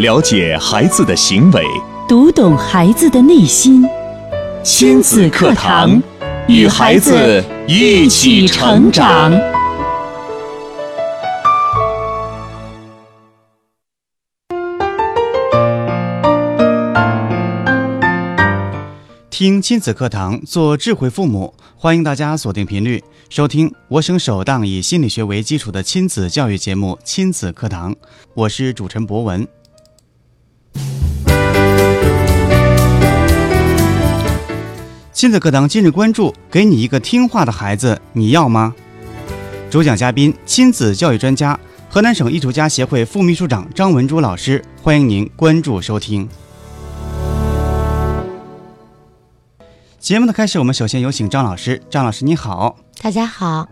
了解孩子的行为，读懂孩子的内心。亲子课堂，与孩子一起成长。听亲子课堂，做智慧父母。欢迎大家锁定频率，收听我省首档以心理学为基础的亲子教育节目《亲子课堂》。我是主持人博文。亲子课堂今日关注：给你一个听话的孩子，你要吗？主讲嘉宾：亲子教育专家、河南省艺术家协会副秘书长张文珠老师。欢迎您关注收听。节目的开始，我们首先有请张老师。张老师，你好。大家好。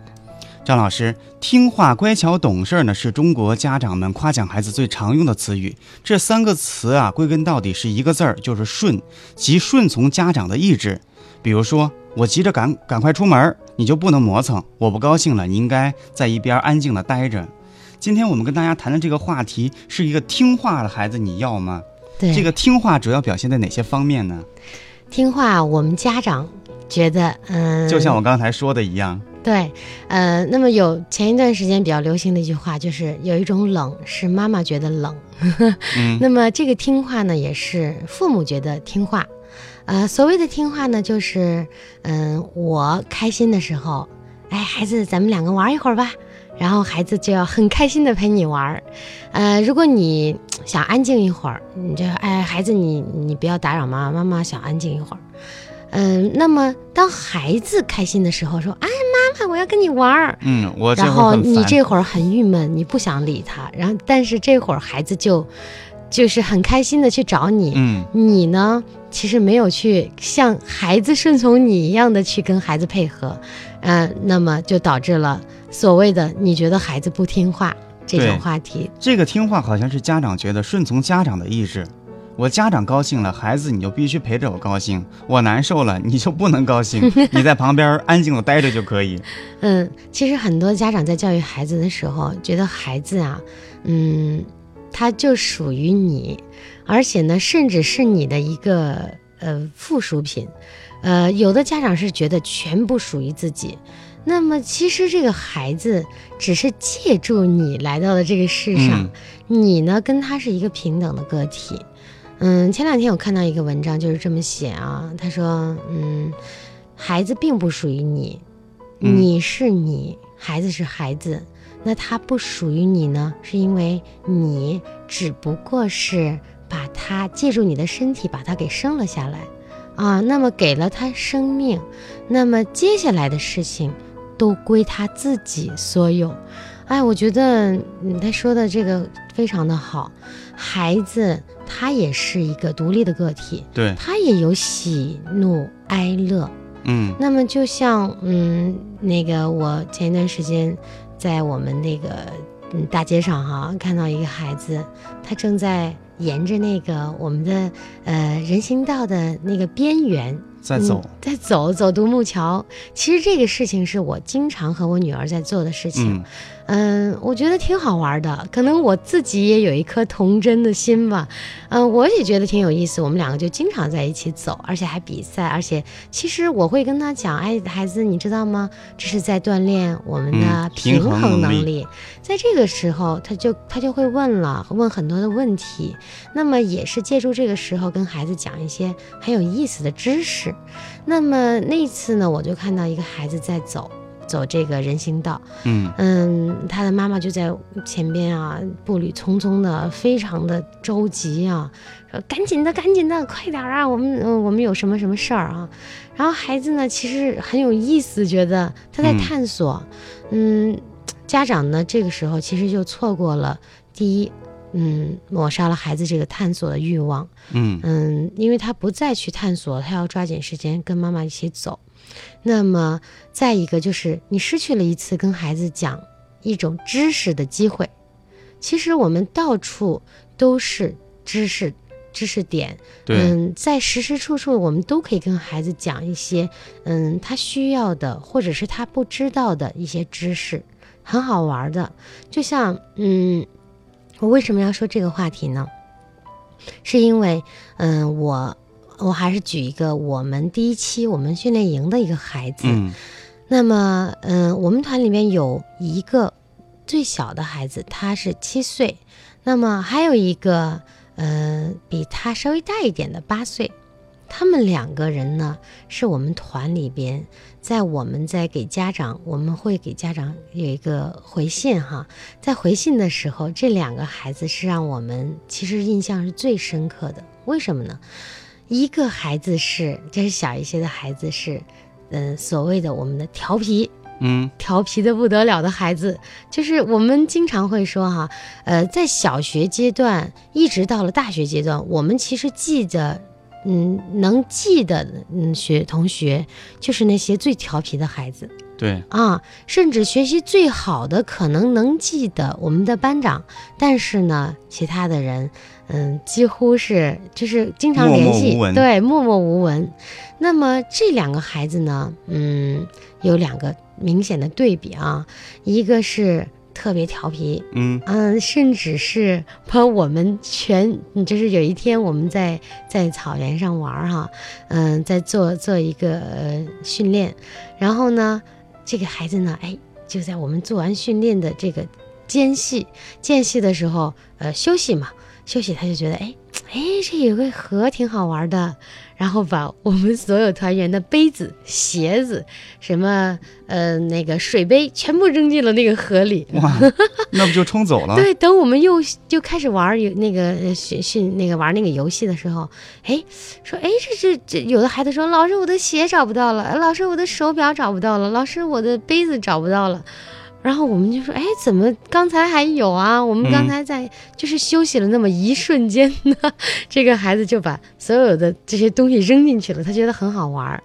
张老师，听话、乖巧、懂事呢，是中国家长们夸奖孩子最常用的词语。这三个词啊，归根到底是一个字儿，就是顺，即顺从家长的意志。比如说，我急着赶赶快出门，你就不能磨蹭；我不高兴了，你应该在一边安静的待着。今天我们跟大家谈的这个话题，是一个听话的孩子，你要吗？对。这个听话主要表现在哪些方面呢？听话，我们家长觉得，嗯，就像我刚才说的一样，对，呃，那么有前一段时间比较流行的一句话，就是有一种冷是妈妈觉得冷，嗯，那么这个听话呢，也是父母觉得听话，呃，所谓的听话呢，就是，嗯，我开心的时候，哎，孩子，咱们两个玩一会儿吧。然后孩子就要很开心的陪你玩儿，呃，如果你想安静一会儿，你就哎，孩子你你不要打扰妈妈，妈妈想安静一会儿，嗯，那么当孩子开心的时候，说哎妈妈我要跟你玩儿，嗯，我然后你这会儿很郁闷，你不想理他，然后但是这会儿孩子就就是很开心的去找你，嗯，你呢其实没有去像孩子顺从你一样的去跟孩子配合，嗯，那么就导致了。所谓的你觉得孩子不听话这种话题，这个听话好像是家长觉得顺从家长的意志。我家长高兴了，孩子你就必须陪着我高兴；我难受了，你就不能高兴，你在旁边安静的待着就可以。嗯，其实很多家长在教育孩子的时候，觉得孩子啊，嗯，他就属于你，而且呢，甚至是你的一个呃附属品。呃，有的家长是觉得全部属于自己。那么其实这个孩子只是借助你来到了这个世上，你呢跟他是一个平等的个体。嗯，前两天我看到一个文章就是这么写啊，他说，嗯，孩子并不属于你，你是你，孩子是孩子，那他不属于你呢，是因为你只不过是把他借助你的身体把他给生了下来啊，那么给了他生命，那么接下来的事情。都归他自己所有，哎，我觉得他说的这个非常的好。孩子他也是一个独立的个体，对，他也有喜怒哀乐，嗯。那么就像嗯，那个我前一段时间在我们那个嗯大街上哈，看到一个孩子，他正在沿着那个我们的呃人行道的那个边缘。在走，在走走独木桥。其实这个事情是我经常和我女儿在做的事情。嗯，我觉得挺好玩的，可能我自己也有一颗童真的心吧。嗯，我也觉得挺有意思。我们两个就经常在一起走，而且还比赛。而且其实我会跟他讲：“哎，孩子，你知道吗？这是在锻炼我们的平衡能力。”在这个时候，他就他就会问了，问很多的问题。那么也是借助这个时候跟孩子讲一些很有意思的知识。那么那次呢，我就看到一个孩子在走。走这个人行道，嗯嗯，他的妈妈就在前边啊，步履匆匆的，非常的着急啊，说赶紧的，赶紧的，快点啊，我们嗯，我们有什么什么事儿啊？然后孩子呢，其实很有意思，觉得他在探索，嗯，家长呢，这个时候其实就错过了第一，嗯，抹杀了孩子这个探索的欲望，嗯嗯，因为他不再去探索，他要抓紧时间跟妈妈一起走。那么，再一个就是你失去了一次跟孩子讲一种知识的机会。其实我们到处都是知识知识点，嗯，在时时处处我们都可以跟孩子讲一些，嗯，他需要的或者是他不知道的一些知识，很好玩的。就像，嗯，我为什么要说这个话题呢？是因为，嗯、我我还是举一个我们第一期我们训练营的一个孩子，嗯那么，嗯、我们团里面有一个最小的孩子，他是七岁，那么还有一个，呃，比他稍微大一点的八岁。他们两个人呢，是我们团里边，在我们在给家长，我们会给家长有一个回信哈，在回信的时候，这两个孩子是让我们其实印象是最深刻的。为什么呢？一个孩子是，这是小一些的孩子是，嗯、所谓的我们的调皮，嗯调皮的不得了的孩子，就是我们经常会说哈，呃，在小学阶段一直到了大学阶段，我们其实记得，嗯，能记的，嗯，学同学就是那些最调皮的孩子。对，啊，甚至学习最好的可能能记得我们的班长，但是呢，其他的人，嗯，几乎是就是经常联系，对，默默无闻。那么这两个孩子呢，嗯，有两个明显的对比啊，一个是特别调皮，嗯。嗯，甚至是把我们全，嗯就是有一天我们在在草原上玩儿哈，嗯，在做做一个呃训练，然后呢，这个孩子呢，哎，就在我们做完训练的这个间隙间隙的时候，呃，休息嘛，休息他就觉得，哎哎，这有个河挺好玩的，然后把我们所有团员的杯子、鞋子、什么呃那个水杯全部扔进了那个河里。哇，那不就冲走了？对，等我们又就开始玩有那个呃训训那个玩那个游戏的时候，哎，说哎这这这有的孩子说老师我的鞋找不到了，呃老师我的手表找不到了，老师我的杯子找不到了。然后我们就说，哎，怎么刚才还有啊？我们刚嗯才在就是休息了那么一瞬间呢，这个孩子就把所有的这些东西扔进去了，他觉得很好玩儿。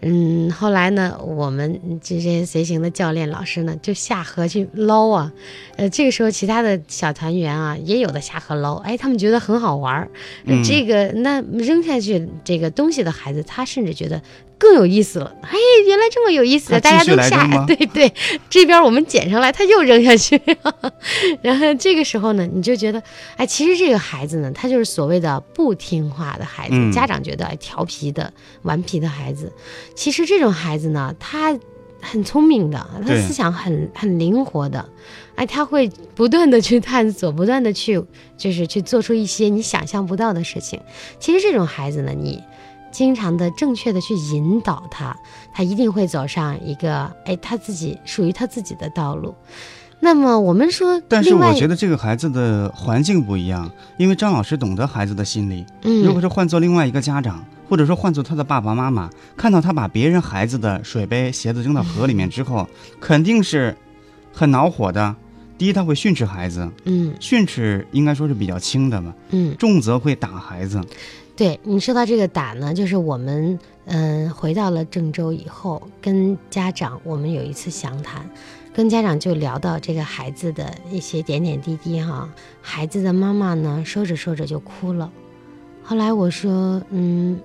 嗯，后来呢，我们这些随行的教练老师呢，就下河去捞啊。呃，这个时候其他的小团员啊，也有的下河捞，哎，他们觉得很好玩儿。这个那扔下去这个东西的孩子，他甚至觉得更有意思了。哎，原来这么有意思大家都下 对对，这边我们捡上来，他又扔下去。然后这个时候呢，你就觉得，哎，其实这个孩子呢，他就是所谓的不听话的孩子，嗯家长觉得哎调皮的、顽皮的孩子。其实这种孩子呢，他很聪明的，他对思想很很灵活的，哎，他会不断的去探索，不断的去就是去做出一些你想象不到的事情。其实这种孩子呢，你经常的正确的去引导他，他一定会走上一个哎他自己属于他自己的道路。那么我们说，但是我觉得这个孩子的环境不一样，因为张老师懂得孩子的心理。嗯，如果是换做另外一个家长，或者说换做他的爸爸妈妈，看到他把别人孩子的水杯、鞋子扔到河里面之后，肯定是很恼火的。第一，他会训斥孩子，嗯训斥应该说是比较轻的嘛，嗯，重则会打孩子。对你说到这个打呢，就是我们嗯、回到了郑州以后，跟家长我们有一次详谈，跟家长就聊到这个孩子的一些点点滴滴哈。孩子的妈妈呢，说着说着就哭了。后来我说，嗯，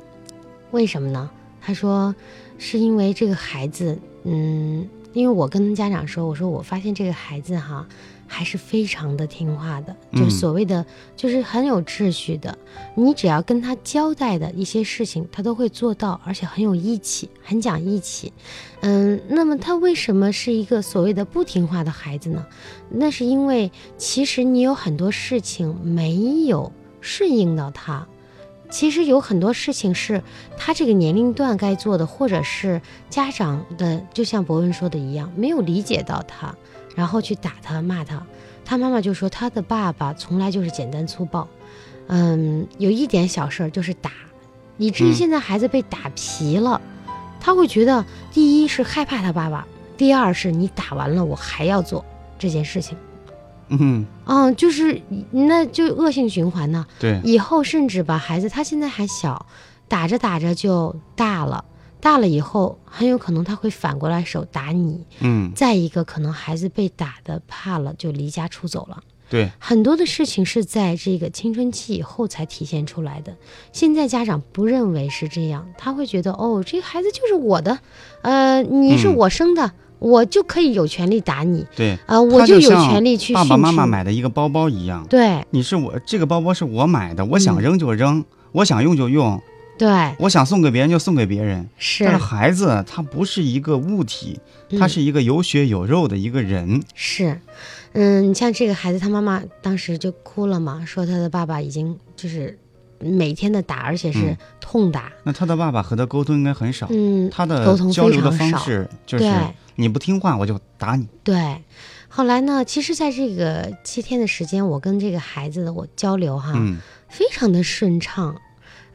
为什么呢？他说是因为这个孩子，嗯，因为我跟家长说，我说我发现这个孩子哈。还是非常的听话的，就嗯所谓的、就是很有秩序的，你只要跟他交代的一些事情，他都会做到，而且很有义气，很讲义气。嗯，那么他为什么是一个所谓的不听话的孩子呢？那是因为其实你有很多事情没有顺应到他。其实有很多事情是他这个年龄段该做的，或者是家长的，就像博文说的一样，没有理解到他，然后去打他、骂他。他妈妈就说他的爸爸从来就是简单粗暴，嗯，有一点小事儿就是打，以至于嗯。现在孩子被打皮了，他会觉得第一是害怕他爸爸，第二是你打完了我还要做这件事情，嗯，嗯，就是那就恶性循环呢。对，以后甚至把孩子，他现在还小，打着打着就大了，大了以后很有可能他会反过来手打你。嗯，再一个，可能孩子被打的怕了，就离家出走了。对，很多的事情是在这个青春期以后才体现出来的。现在家长不认为是这样，他会觉得哦，这个孩子就是我的，呃，你是嗯我生的，我就可以有权利打你。对，啊、我就有权利去爸爸妈妈买的一个包包一样，对。你是我这个包包是我买的，我想嗯。扔就扔，我想用就用，对我想送给别人就送给别人。是但是孩子他不是一个物体，他嗯是一个有血有肉的一个人。是，嗯，你像这个孩子，他妈妈当时就哭了嘛，说他的爸爸已经就是每天的打，而且是嗯痛打，那他的爸爸和他沟通应该很少，嗯，他的沟通交流的方式就是对你不听话我就打你。对。后来呢，其实在这个七天的时间，我跟这个孩子的我交流哈，嗯非常的顺畅。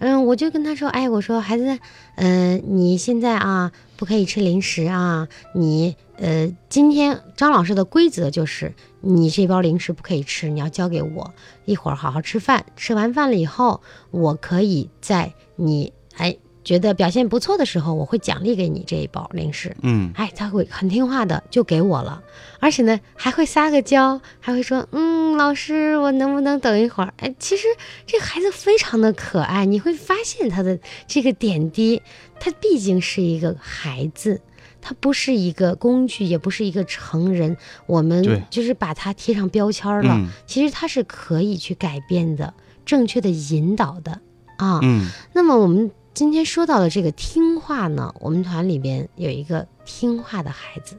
嗯，我就跟他说，哎，我说孩子，嗯、你现在啊不可以吃零食啊，你呃今天张老师的规则就是，你这包零食不可以吃，你要交给我，一会儿好好吃饭，吃完饭了以后，我可以在你哎觉得表现不错的时候，我会奖励给你这一包零食。嗯，哎，他会很听话的，就给我了，而且呢还会撒个娇，还会说，嗯，老师，我能不能等一会儿？哎，其实这个孩子非常的可爱，你会发现他的这个点滴，他毕竟是一个孩子。他不是一个工具，也不是一个成人，我们就是把他贴上标签了。嗯其实他是可以去改变的，正确的引导的啊。嗯那么我们今天说到的这个听话呢，我们团里边有一个听话的孩子，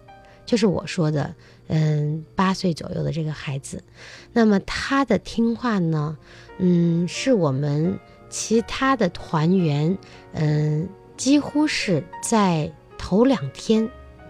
就是我说的，嗯，八岁左右的这个孩子。那么他的听话呢，嗯，是我们其他的团员，嗯，几乎是在头两天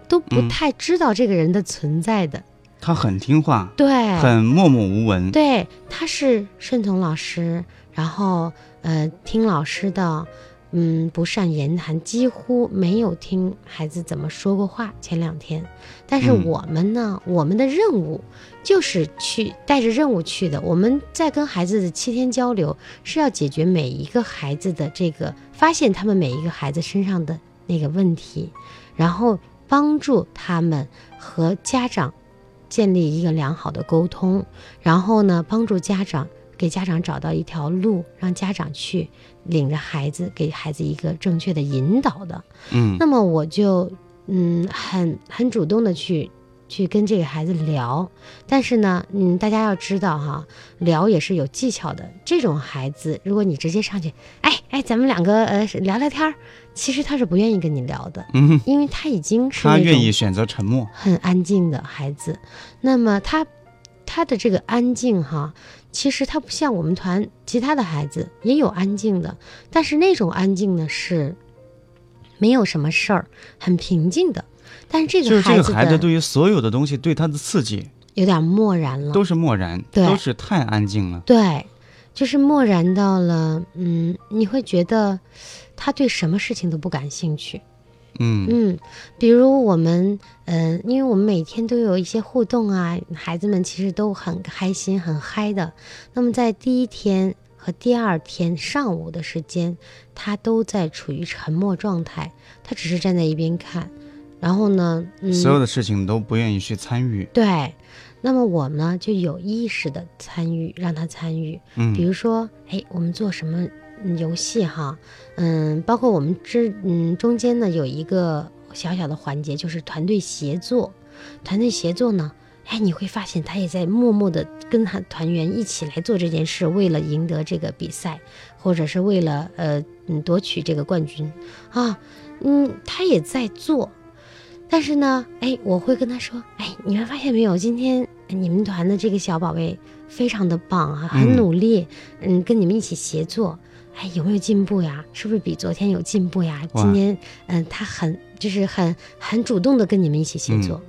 都不嗯太知道这个人的存在的。他很听话，对，很默默无闻。对，他是顺从老师，然后呃听老师的，嗯，不善言谈，几乎没有听孩子怎么说过话。前两天，但是嗯我们呢，我们的任务就是去带着任务去的。我们在跟孩子的七天交流，是要解决每一个孩子的这个，发现他们每一个孩子身上的那个问题，然后帮助他们和家长建立一个良好的沟通，然后呢，帮助家长给家长找到一条路，让家长去领着孩子，给孩子一个正确的引导的。嗯那么我就嗯很很主动的去去跟这个孩子聊，但是呢，嗯，大家要知道哈，聊也是有技巧的。这种孩子，如果你直接上去，哎哎，咱们两个呃聊聊天儿，其实他是不愿意跟你聊的，嗯，因为他已经是他愿意选择沉默。很安静的孩子。那么他他的这个安静哈，其实他不像我们团其他的孩子也有安静的，但是那种安静呢是没有什么事儿，很平静的。但是这就是这个孩子的个孩子对于所有的东西对他的刺激有点漠然了，都是漠然，对都是太安静了。对，就是漠然到了，嗯，你会觉得他对什么事情都不感兴趣。嗯嗯，比如我们，嗯、因为我们每天都有一些互动啊，孩子们其实都很开心、很嗨的。那么在第一天和第二天上午的时间，他都在处于沉默状态，他只是站在一边看。然后呢，嗯，所有的事情都不愿意去参与。对，那么我呢就有意识的参与，让他参与。嗯比如说，哎，我们做什么嗯游戏哈？嗯，包括我们之嗯中间呢有一个小小的环节，就是团队协作。团队协作呢，哎，你会发现他也在默默的跟他团员一起来做这件事，为了赢得这个比赛，或者是为了呃嗯夺取这个冠军啊，嗯，他也在做。但是呢，哎，我会跟他说，哎，你们发现没有，今天你们团的这个小宝贝非常的棒啊，很嗯努力，嗯，跟你们一起协作，哎，有没有进步呀？是不是比昨天有进步呀？今天，嗯，他很就是很很主动的跟你们一起协作，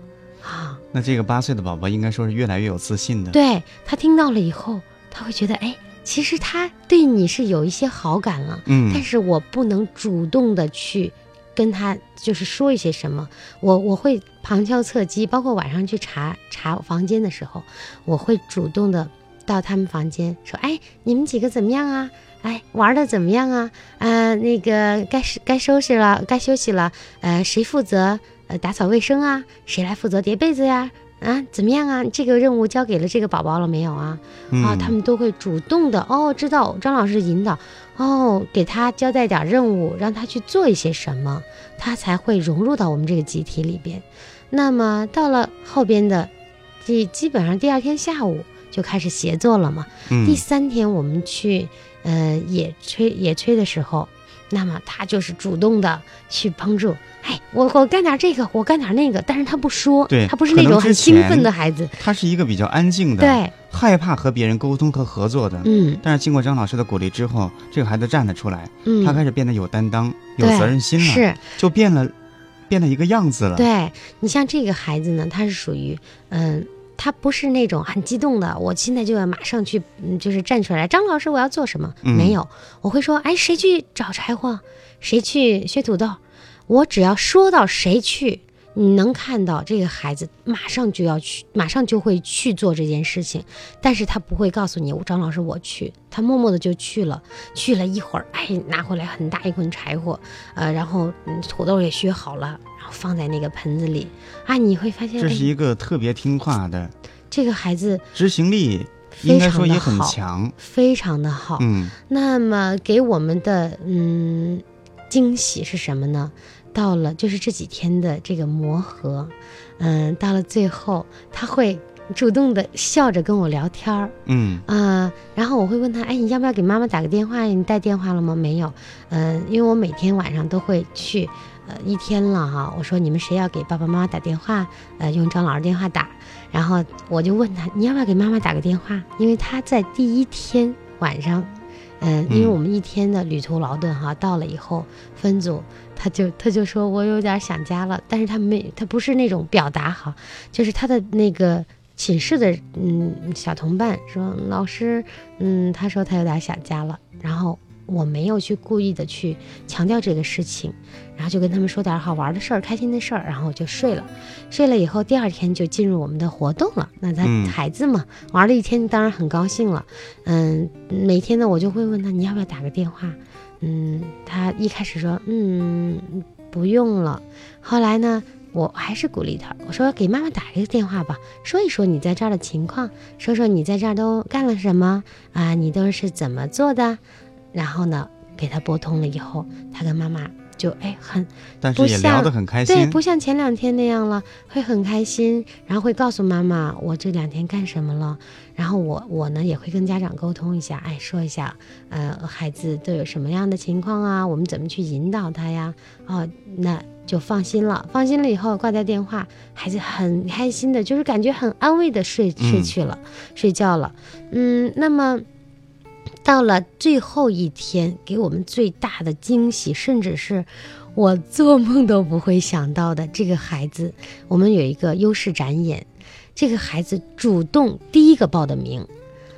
啊，那这个八岁的宝宝应该说是越来越有自信的。对他听到了以后，他会觉得，哎，其实他对你是有一些好感了，嗯但是我不能主动的去跟他就是说一些什么，我我会旁敲侧击，包括晚上去查查房间的时候，我会主动的到他们房间说，哎，你们几个怎么样啊？哎，玩的怎么样啊？啊、那个该是该收拾了，该休息了。呃，谁负责呃打扫卫生啊？谁来负责叠被子呀？啊，怎么样啊？这个任务交给了这个宝宝了没有啊？啊，嗯他们都会主动的哦，知道张老师引导哦，给他交代点任务，让他去做一些什么，他才会融入到我们这个集体里边。那么到了后边的第基本上第二天下午就开始协作了嘛。嗯第三天我们去呃野炊野炊的时候，那么他就是主动的去帮助。哎，我我干点这个，我干点那个，但是他不说，对他不是那种很兴奋的孩子，他是一个比较安静的，对，害怕和别人沟通和合作的。嗯但是经过张老师的鼓励之后，这个孩子站了出来，嗯，他开始变得有担当、有责任心了，是就变了，变了一个样子了。，对你像这个孩子呢，他是属于嗯。他不是那种很激动的，我现在就要马上去，嗯，就是站出来。张老师，我要做什么？嗯没有，我会说，哎，谁去找柴火？谁去削土豆？我只要说到谁去，你能看到这个孩子马上就要去，马上就会去做这件事情。但是他不会告诉你，张老师我去，他默默的就去了。去了一会儿，哎，拿回来很大一捆柴火，呃，然后嗯土豆也削好了，然后放在那个盆子里，啊，你会发现，哎这是，一个特别听话的，这个孩子执行力应该说也很，强。非常的好。嗯那么给我们的嗯惊喜是什么呢？到了就是这几天的这个磨合，嗯，到了最后他会主动的笑着跟我聊天儿，嗯啊、然后我会问他，哎，你要不要给妈妈打个电话呀？你带电话了吗？没有，嗯、因为我每天晚上都会去，呃，一天了哈，我说你们谁要给爸爸妈妈打电话，呃，用张老师电话打，然后我就问他，你要不要给妈妈打个电话？因为他在第一天晚上，嗯、因为嗯我们一天的旅途劳顿哈，到了以后分组。他就他就说我有点想家了，但是他没他不是那种表达哈，就是他的那个寝室的嗯小同伴说老师，嗯，他说他有点想家了，然后我没有去故意的去强调这个事情，然后就跟他们说点好玩的事儿、开心的事儿，然后我就睡了。睡了以后，第二天就进入我们的活动了。那他嗯孩子嘛，玩了一天，当然很高兴了。嗯，每天呢，我就会问他你要不要打个电话。嗯，他一开始说嗯不用了，后来呢，我还是鼓励他，我说给妈妈打一个电话吧，说一说你在这儿的情况，说说你在这儿都干了什么啊，你都是怎么做的。然后呢，给他拨通了以后，他跟妈妈就哎很但是也聊得很开心对，不像前两天那样了，会很开心，然后会告诉妈妈我这两天干什么了，然后我我呢也会跟家长沟通一下，哎，说一下，呃，孩子都有什么样的情况啊，我们怎么去引导他呀？哦，那就放心了，放心了以后挂掉电话，孩子很开心的，就是感觉很安慰的睡睡嗯去了，睡觉了，嗯，那么。到了最后一天，给我们最大的惊喜，甚至是我做梦都不会想到的。这个孩子，我们有一个优势展演，这个孩子主动第一个报的名。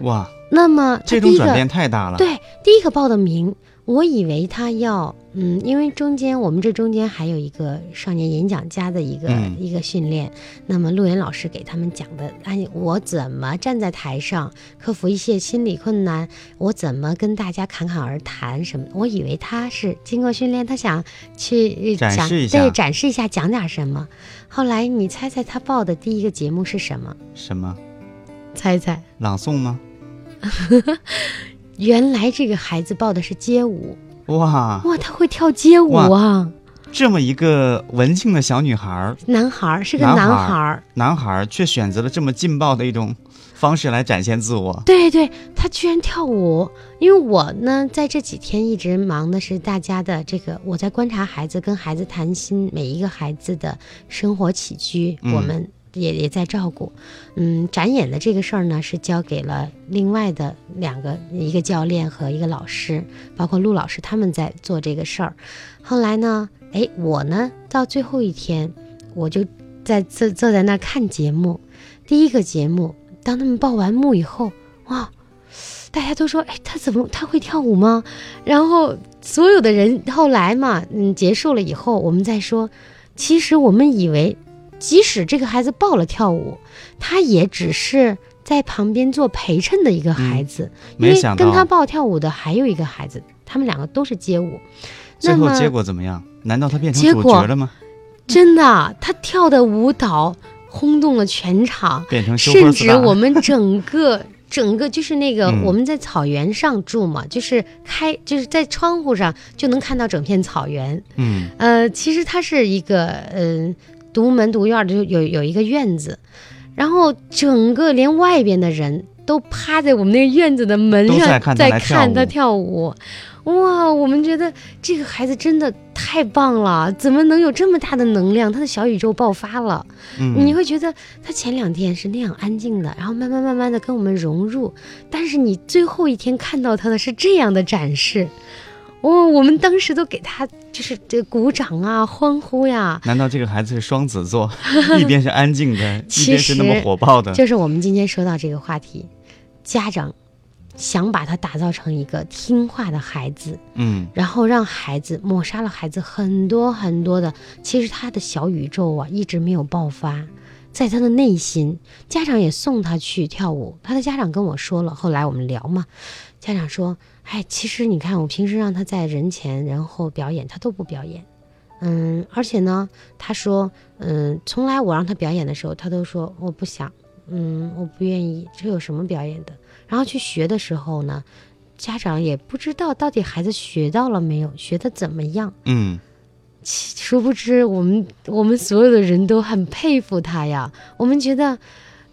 哇，那么这种转变太大了。对，第一个报的名，我以为他要，嗯，因为中间我们这中间还有一个少年演讲家的一个、嗯一个训练，那么陆岩老师给他们讲的，哎，我怎么站在台上克服一些心理困难，我怎么跟大家侃侃而谈什么？我以为他是经过训练，他想去展示一下对，展示一下，讲点什么。后来你猜猜他报的第一个节目是什么？什么猜猜。朗诵吗？原来这个孩子报的是街舞，哇，哇，她会跳街舞啊！这么一个文静的小女孩儿，男孩儿是个男孩儿男孩儿，男孩却选择了这么劲爆的一种方式来展现自我。对对，他居然跳舞。因为我呢，在这几天一直忙的是大家的这个，我在观察孩子，跟孩子谈心，每一个孩子的生活起居，嗯我们也也在照顾。嗯，展演的这个事儿呢，是交给了另外的两个，一个教练和一个老师，包括陆老师他们在做这个事儿。后来呢，哎，我呢到最后一天，我就在坐坐在那儿看节目。第一个节目，当他们报完幕以后，哇，大家都说，哎，他怎么他会跳舞吗？然后所有的人后来嘛，嗯，结束了以后，我们再说，其实我们以为，即使这个孩子报了跳舞，他也只是在旁边做陪衬的一个孩子，因为没想到跟他报跳舞的还有一个孩子，他们两个都是街舞。那么最后结果怎么样？难道他变成主角了吗？真的，他跳的舞蹈轰动了全场，变成甚至我们整个 整个就是那个、嗯我们在草原上住嘛，就是开就是在窗户上就能看到整片草原。嗯呃，其实它是一个嗯、独门独院的就有有一个院子，然后整个连外边的人都趴在我们那个院子的门上在看他来看他跳舞跳舞。哇，我们觉得这个孩子真的太棒了，怎么能有这么大的能量？他的小宇宙爆发了。嗯，你会觉得他前两天是那样安静的，然后慢慢慢慢的跟我们融入，但是你最后一天看到他的是这样的展示，哇、我们当时都给他就是这鼓掌啊，欢呼呀。难道这个孩子是双子座，一边是安静的，一边是那么火爆的？就是我们今天说到这个话题，家长想把他打造成一个听话的孩子，嗯，然后让孩子抹杀了孩子很多很多的，其实他的小宇宙啊一直没有爆发，在他的内心，家长也送他去跳舞，他的家长跟我说了，后来我们聊嘛，家长说，哎，其实你看我平时让他在人前人后表演，他都不表演，嗯，而且呢，他说，嗯，从来我让他表演的时候，他都说我不想，嗯，我不愿意，这有什么表演的？然后去学的时候呢，家长也不知道到底孩子学到了没有，学的怎么样。嗯，其殊不知，我们我们所有的人都很佩服他呀。我们觉得，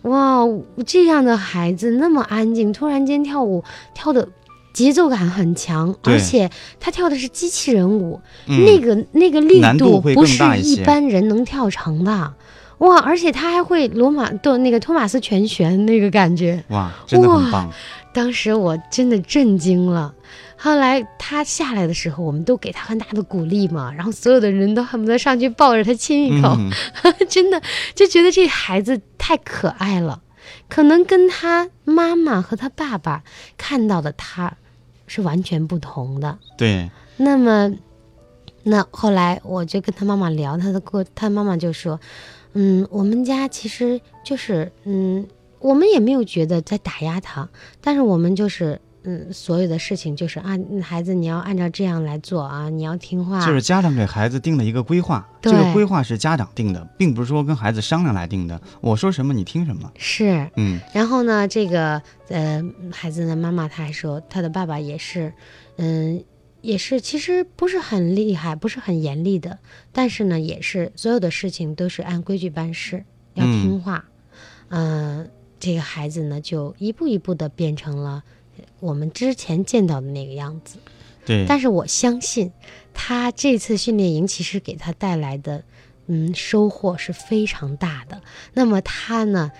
哇，这样的孩子那么安静，突然间跳舞跳的节奏感很强，而且他跳的是机器人舞，嗯那个那个力度不是一般人能跳成的。哇！而且他还会罗马的那个托马斯全旋那个感觉，哇，真的很哇棒。当时我真的震惊了。后来他下来的时候，我们都给他很大的鼓励嘛，然后所有的人都恨不得上去抱着他亲一口，嗯，真的就觉得这孩子太可爱了，可能跟他妈妈和他爸爸看到的他是完全不同的。对，那么，那后来我就跟他妈妈聊他的过，他妈妈就说，嗯，我们家其实就是，嗯，我们也没有觉得在打压他，但是我们就是，嗯，所有的事情就是啊，嗯孩子你要按照这样来做啊，你要听话，就是家长给孩子定了一个规划，这个规划是家长定的，并不是说跟孩子商量来定的。我说什么你听什么。是，嗯然后呢，这个呃，孩子的妈妈她还说，他的爸爸也是，嗯，也是其实不是很厉害，不是很严厉的，但是呢，也是所有的事情都是按规矩办事，要嗯听话。嗯、这个孩子呢，就一步一步的变成了我们之前见到的那个样子。对，但是我相信，他这次训练营其实给他带来的，嗯，收获是非常大的。那么他呢，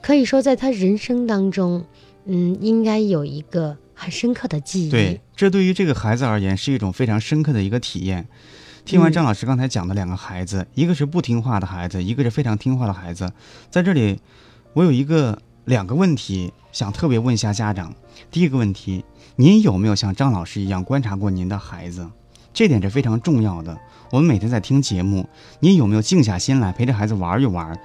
可以说在他人生当中，嗯，应该有一个很深刻的记忆。对，这对于这个孩子而言是一种非常深刻的一个体验。听完嗯张老师刚才讲的两个孩子，一个是不听话的孩子，一个是非常听话的孩子，在这里，我有一个两个问题想特别问一下家长。第一个问题，您有没有像张老师一样观察过您的孩子？这点是非常重要的。我们每天在听节目，您有没有静下心来陪着孩子玩一玩？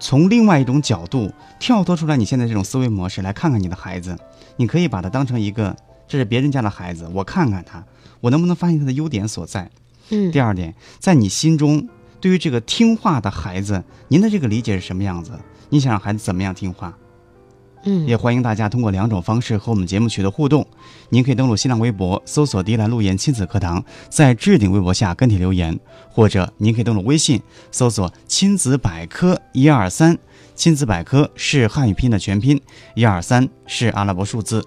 从另外一种角度跳脱出来，你现在这种思维模式来看看你的孩子，你可以把他当成一个，这是别人家的孩子，我看看他，我能不能发现他的优点所在？嗯第二点，在你心中，对于这个听话的孩子，您的这个理解是什么样子？你想让孩子怎么样听话？嗯也欢迎大家通过两种方式和我们节目取得互动。您可以登录新浪微博，搜索“迪兰路言亲子课堂”，在置顶微博下跟帖留言，或者您可以登录微信，搜索“亲子百科一二三”。亲子百科是汉语拼音的全拼，一二三是阿拉伯数字。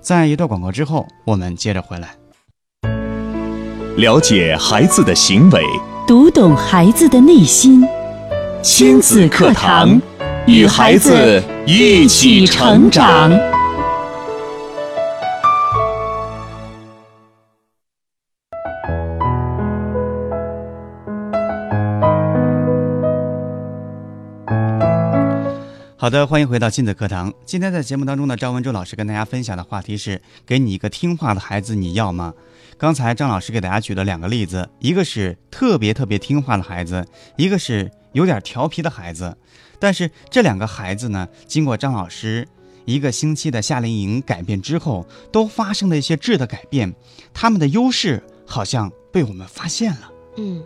在一段广告之后，我们接着回来。了解孩子的行为，读懂孩子的内心，亲子课堂，与孩子一起成长。好的，欢迎回到亲子课堂。今天在节目当中呢，张文洲老师跟大家分享的话题是：给你一个听话的孩子，你要吗？刚才张老师给大家举了两个例子，一个是特别特别听话的孩子，一个是有点调皮的孩子。但是这两个孩子呢，经过张老师一个星期的夏令营改变之后，都发生了一些质的改变，他们的优势好像被我们发现了。嗯，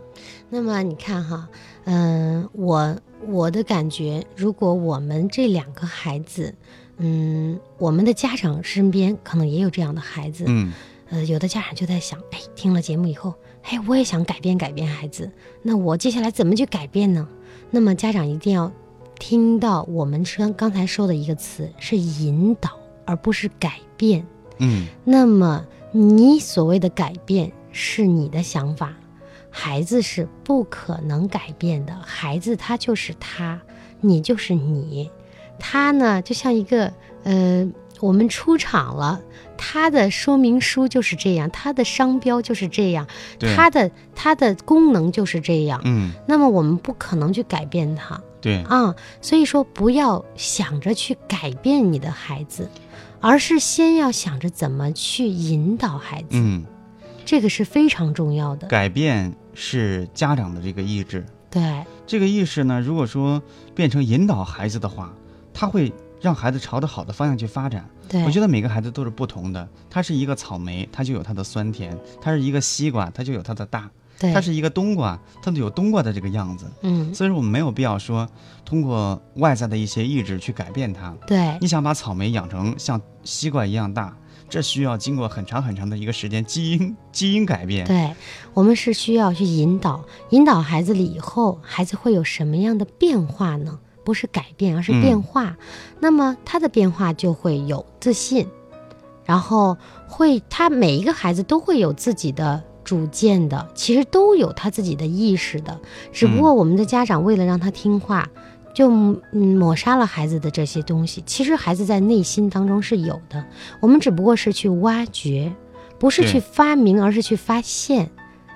那么你看哈，嗯、我我的感觉，如果我们这两个孩子，嗯，我们的家长身边可能也有这样的孩子，嗯呃，有的家长就在想，哎，听了节目以后，哎，我也想改变改变孩子，那我接下来怎么去改变呢？那么家长一定要听到我们刚刚才说的一个词是引导，而不是改变。嗯那么你所谓的改变是你的想法，孩子是不可能改变的。孩子他就是他，你就是你。他呢，就像一个呃，我们出厂了，它的说明书就是这样，它的商标就是这样，它的它的功能就是这样。嗯，那么我们不可能去改变它。对，啊，所以说不要想着去改变你的孩子，而是先要想着怎么去引导孩子，嗯，这个是非常重要的。改变是家长的这个意志，对这个意识呢，如果说变成引导孩子的话，他会让孩子朝着好的方向去发展。对，我觉得每个孩子都是不同的，它是一个草莓，它就有它的酸甜；它是一个西瓜，它就有它的大；对，它是一个冬瓜，它就有冬瓜的这个样子。嗯，所以说，我们没有必要说通过外在的一些意志去改变它。对你想把草莓养成像西瓜一样大，这需要经过很长很长的一个时间，基因基因改变。对，我们是需要去引导，引导孩子了以后，孩子会有什么样的变化呢？不是改变，而是变化。那么他的变化就会有自信，然后会他每一个孩子都会有自己的主见的，其实都有他自己的意识的。只不过我们的家长为了让他听话，就嗯抹杀了孩子的这些东西。其实孩子在内心当中是有的，我们只不过是去挖掘，不是去发明，而是去发现，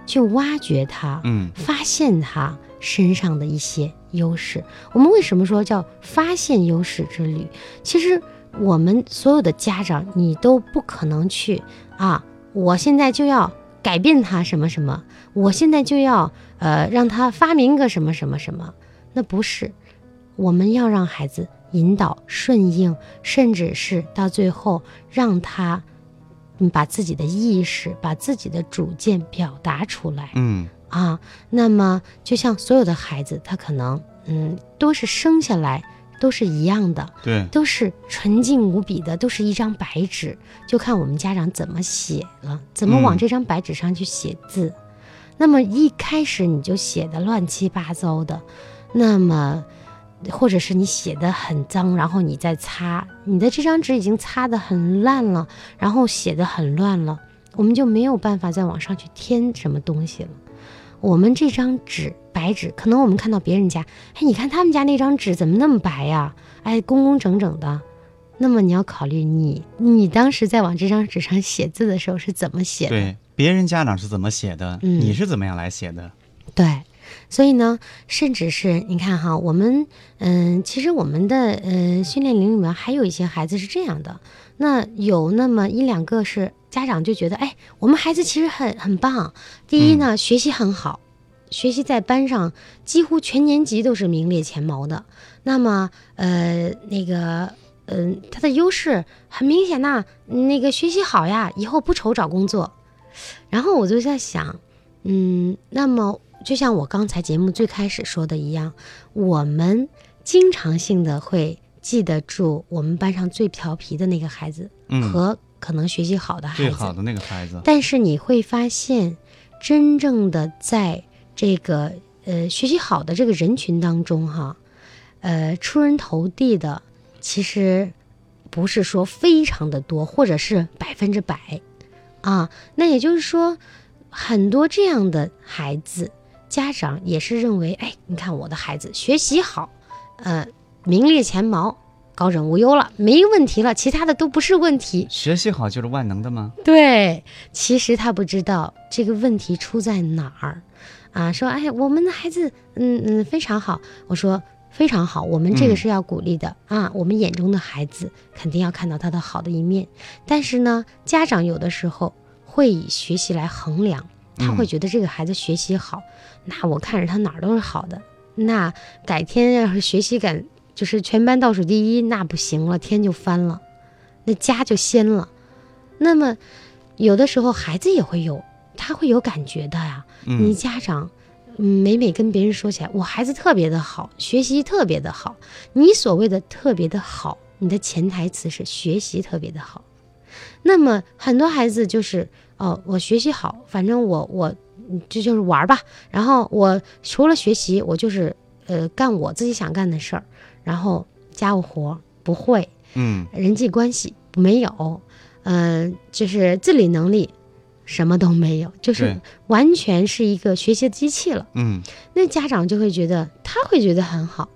去挖掘它。嗯，发现他身上的一些优势。我们为什么说叫发现优势之旅？其实我们所有的家长，你都不可能去啊！我现在就要改变他什么什么，我现在就要呃让他发明个什么什么什么，那不是。我们要让孩子引导、顺应，甚至是到最后让他嗯把自己的意识、把自己的主见表达出来。嗯，啊，那么就像所有的孩子，他可能嗯都是生下来都是一样的，对，都是纯净无比的，都是一张白纸，就看我们家长怎么写了，怎么往嗯这张白纸上去写字。那么一开始你就写的乱七八糟的，那么或者是你写的很脏，然后你再擦，你的这张纸已经擦的很烂了，然后写的很乱了，我们就没有办法再往上去添什么东西了。我们这张纸白纸，可能我们看到别人家，哎，你看他们家那张纸怎么那么白呀、哎，工工整整的。那么你要考虑你，你当时在往这张纸上写字的时候是怎么写的？对，别人家长是怎么写的，嗯你是怎么样来写的？对，所以呢，甚至是你看哈，我们嗯、其实我们的呃训练营里面还有一些孩子是这样的，那有那么一两个是家长就觉得，哎，我们孩子其实很很棒，第一呢，学习很好。学习在班上几乎全年级都是名列前茅的，那么呃那个嗯、他的优势很明显呐、那个学习好呀，以后不愁找工作。然后我就在想，嗯，那么就像我刚才节目最开始说的一样，我们经常性的会记得住我们班上最调皮的那个孩子、嗯，和可能学习好的孩子。最好的那个孩子，但是你会发现，真正的在这个呃学习好的这个人群当中，哈，呃出人头地的，其实不是说非常的多，或者是百分之百啊。那也就是说，很多这样的孩子，家长也是认为，哎，你看我的孩子学习好，呃，名列前茅。高枕无忧了，没问题了，其他的都不是问题。学习好就是万能的吗？对，其实他不知道这个问题出在哪儿，啊，说哎，我们的孩子，嗯嗯，非常好。我说非常好，我们这个嗯是要鼓励的、啊，我们眼中的孩子肯定要看到他的好的一面。但是呢，家长有的时候会以学习来衡量，他会嗯觉得这个孩子学习好，那我看着他哪儿都是好的。那改天要是学习感就是全班倒数第一，那不行了，天就翻了，那家就掀了。那么，有的时候孩子也会有，他会有感觉的呀。你嗯，家长，嗯，每每跟别人说起来，我孩子特别的好，学习特别的好。你所谓的特别的好，你的潜台词是学习特别的好。那么很多孩子就是哦，我学习好，反正我我嗯这就是玩儿吧。然后我除了学习，我就是呃干我自己想干的事儿，然后家务活不会，嗯，人际关系没有，嗯、就是自理能力什么都没有，就是完全是一个学习的机器了。嗯，那家长就会觉得他会觉得很好。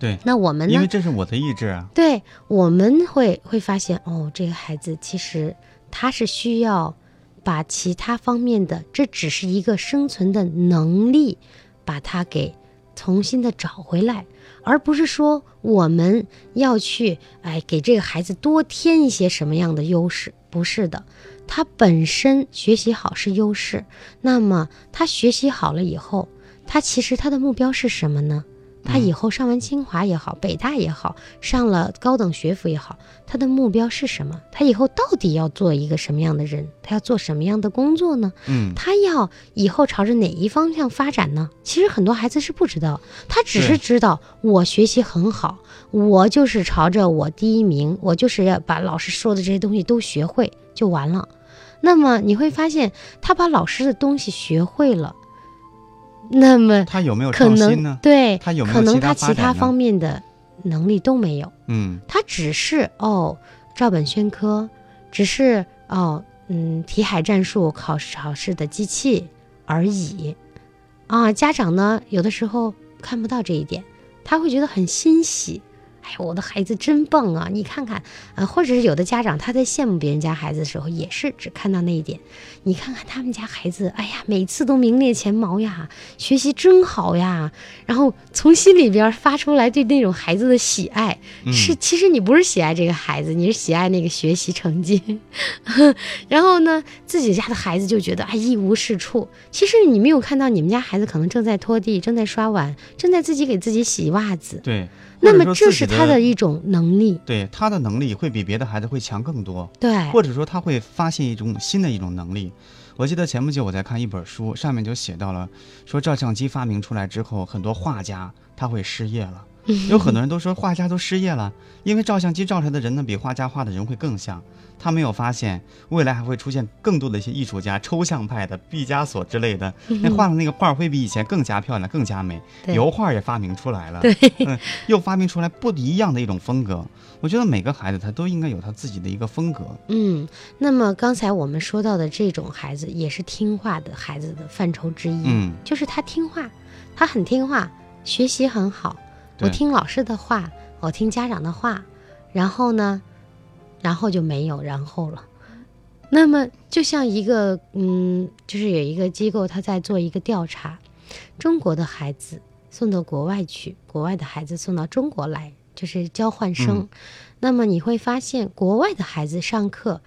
对，那我们呢因为？这是我的意志啊。对，我们会会发现哦，这个孩子其实他是需要把其他方面的，这只是一个生存的能力，把他给重新的找回来，而不是说我们要去哎给这个孩子多添一些什么样的优势，不是的。他本身学习好是优势，那么他学习好了以后，他其实他的目标是什么呢？他以后上完清华也好，北大也好，上了高等学府也好，他的目标是什么？他以后到底要做一个什么样的人？他要做什么样的工作呢？嗯，他要以后朝着哪一方向发展呢？其实很多孩子是不知道，他只是知道我学习很好，我就是朝着我第一名，我就是要把老师说的这些东西都学会就完了。那么你会发现，他把老师的东西学会了，那么他有没有可能创新呢？对，他有没有可能他他其他方面的能力都没有，嗯，他只是哦照本宣科，只是哦嗯题海战术考试考试的机器而已啊。家长呢有的时候看不到这一点，他会觉得很欣喜。哎，我的孩子真棒啊！你看看，啊，或者是有的家长他在羡慕别人家孩子的时候，也是只看到那一点。你看看他们家孩子，哎呀，每次都名列前茅呀，学习真好呀，然后从心里边发出来对那种孩子的喜爱，嗯是其实你不是喜爱这个孩子，你是喜爱那个学习成绩。然后呢，自己家的孩子就觉得哎一无是处。其实你没有看到你们家孩子可能正在拖地，正在刷碗，正在自己给自己洗袜子。对。那么这是他的一种能力，对他的能力会比别的孩子会强更多，对，或者说他会发现一种新的一种能力。我记得前不久我在看一本书，上面就写到了，说照相机发明出来之后，很多画家他会失业了。有很多人都说画家都失业了，因为照相机照出来的人呢，比画家画的人会更像。他没有发现，未来还会出现更多的一些艺术家，抽象派的毕加索之类的，那画的那个画会比以前更加漂亮、更加美。油画也发明出来了，对嗯，又发明出来不一样的一种风格。我觉得每个孩子他都应该有他自己的一个风格。嗯，那么刚才我们说到的这种孩子，也是听话的孩子的范畴之一。嗯，就是他听话，他很听话，学习很好。我听老师的话，我听家长的话，然后呢，然后就没有然后了。那么就像一个，嗯，就是有一个机构他在做一个调查，中国的孩子送到国外去，国外的孩子送到中国来，就是交换生。嗯那么你会发现，国外的孩子上课，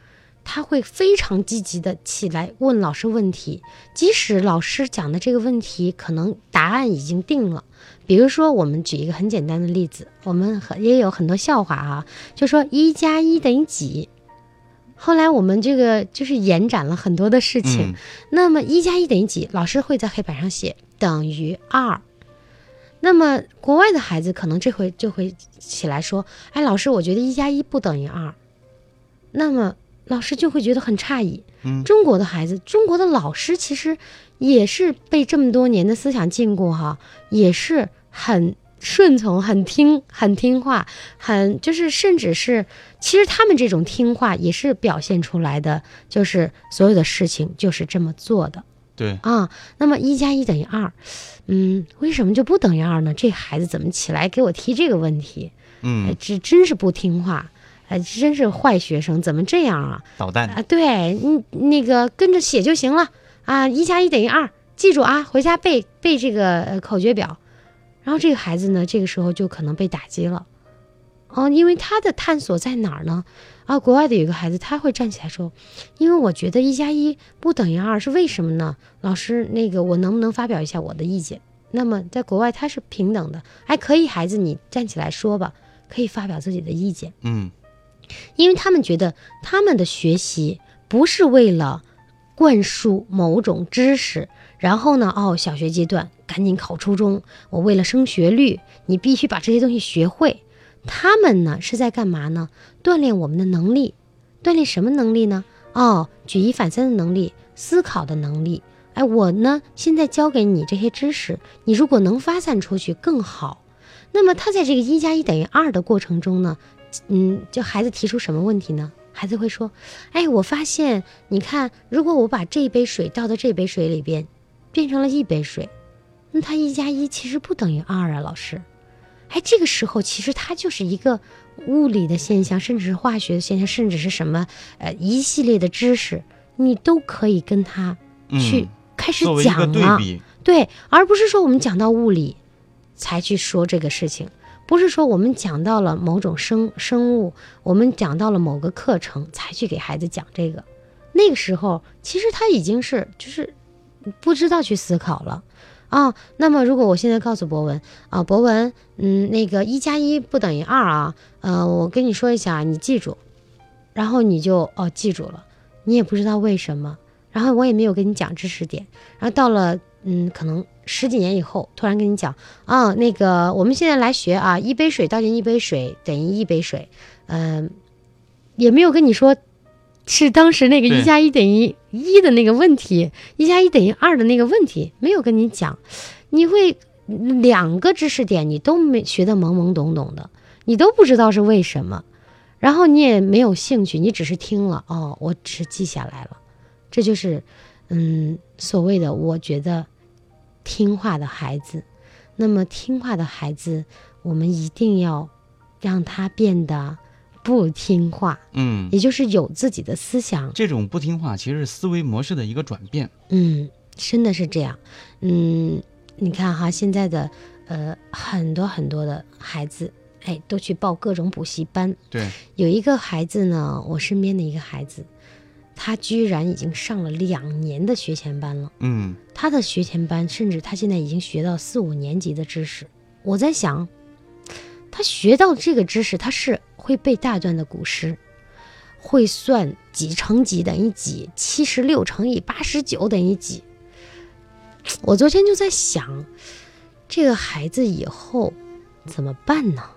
他会非常积极的起来问老师问题，即使老师讲的这个问题可能答案已经定了。比如说，我们举一个很简单的例子，我们很也有很多笑话啊，就说一加一等于几。后来我们这个就是延展了很多的事情。嗯那么一加一等于几？老师会在黑板上写等于二。那么国外的孩子可能这回就会起来说：“哎，老师，我觉得一加一不等于二。”那么老师就会觉得很诧异。嗯中国的孩子，中国的老师其实也是被这么多年的思想禁锢哈，也是很顺从、很听、很听话，很就是甚至是，其实他们这种听话也是表现出来的，就是所有的事情就是这么做的。对，啊，那么一加一等于二，嗯，为什么就不等于二呢？这孩子怎么起来给我提这个问题？哎嗯，，这真是不听话，哎，真是坏学生，怎么这样啊？捣蛋，啊，对你那个跟着写就行了啊，一加一等于二，记住啊，回家背背这个呃口诀表。然后这个孩子呢，这个时候就可能被打击了，哦，因为他的探索在哪儿呢？啊，国外的有一个孩子，他会站起来说，因为我觉得一加一不等于二，是为什么呢？老师，那个我能不能发表一下我的意见？那么在国外他是平等的，哎，可以，孩子你站起来说吧，可以发表自己的意见。嗯，因为他们觉得他们的学习不是为了灌输某种知识，然后呢，哦，小学阶段赶紧考初中，我为了升学率，你必须把这些东西学会。他们呢是在干嘛呢？锻炼我们的能力，锻炼什么能力呢？哦，举一反三的能力，思考的能力。哎，我呢现在教给你这些知识，你如果能发散出去更好。那么他在这个一加一等于二的过程中呢，嗯，就孩子提出什么问题呢？孩子会说：“哎，我发现，你看，如果我把这杯水倒到这杯水里边，变成了一杯水，那它一加一其实不等于二啊，老师。哎，这个时候其实它就是一个物理的现象，甚至是化学的现象，甚至是什么呃一系列的知识，你都可以跟他去开始讲了，对，而不是说我们讲到物理才去说这个事情。”不是说我们讲到了某种生生物，我们讲到了某个课程才去给孩子讲这个，那个时候其实他已经是就是不知道去思考了哦。那么如果我现在告诉博文啊，博文，嗯，那个一加一不等于二啊，呃，我跟你说一下，你记住，然后你就哦记住了，你也不知道为什么，然后我也没有跟你讲知识点，然后到了嗯可能。十几年以后，突然跟你讲啊，那个我们现在来学啊，一杯水倒进一杯水等于一杯水，嗯，也没有跟你说是当时那个一加一等于一的那个问题，一加一等于二的那个问题，没有跟你讲，你会两个知识点你都没学得懵懵懂懂的，你都不知道是为什么，然后你也没有兴趣，你只是听了哦，我只是记下来了，这就是嗯所谓的我觉得。听话的孩子，那么听话的孩子，我们一定要让他变得不听话，嗯，也就是有自己的思想。这种不听话其实是思维模式的一个转变。嗯，真的是这样。嗯，你看哈，现在的呃很多很多的孩子，哎，都去报各种补习班。对，有一个孩子呢，我身边的一个孩子。他居然已经上了两年的学前班了。嗯，他的学前班，甚至他现在已经学到四五年级的知识。我在想，他学到这个知识，他是会背大段的古诗，会算几乘几等于几，七十六乘以八十九等于几。我昨天就在想，这个孩子以后怎么办呢？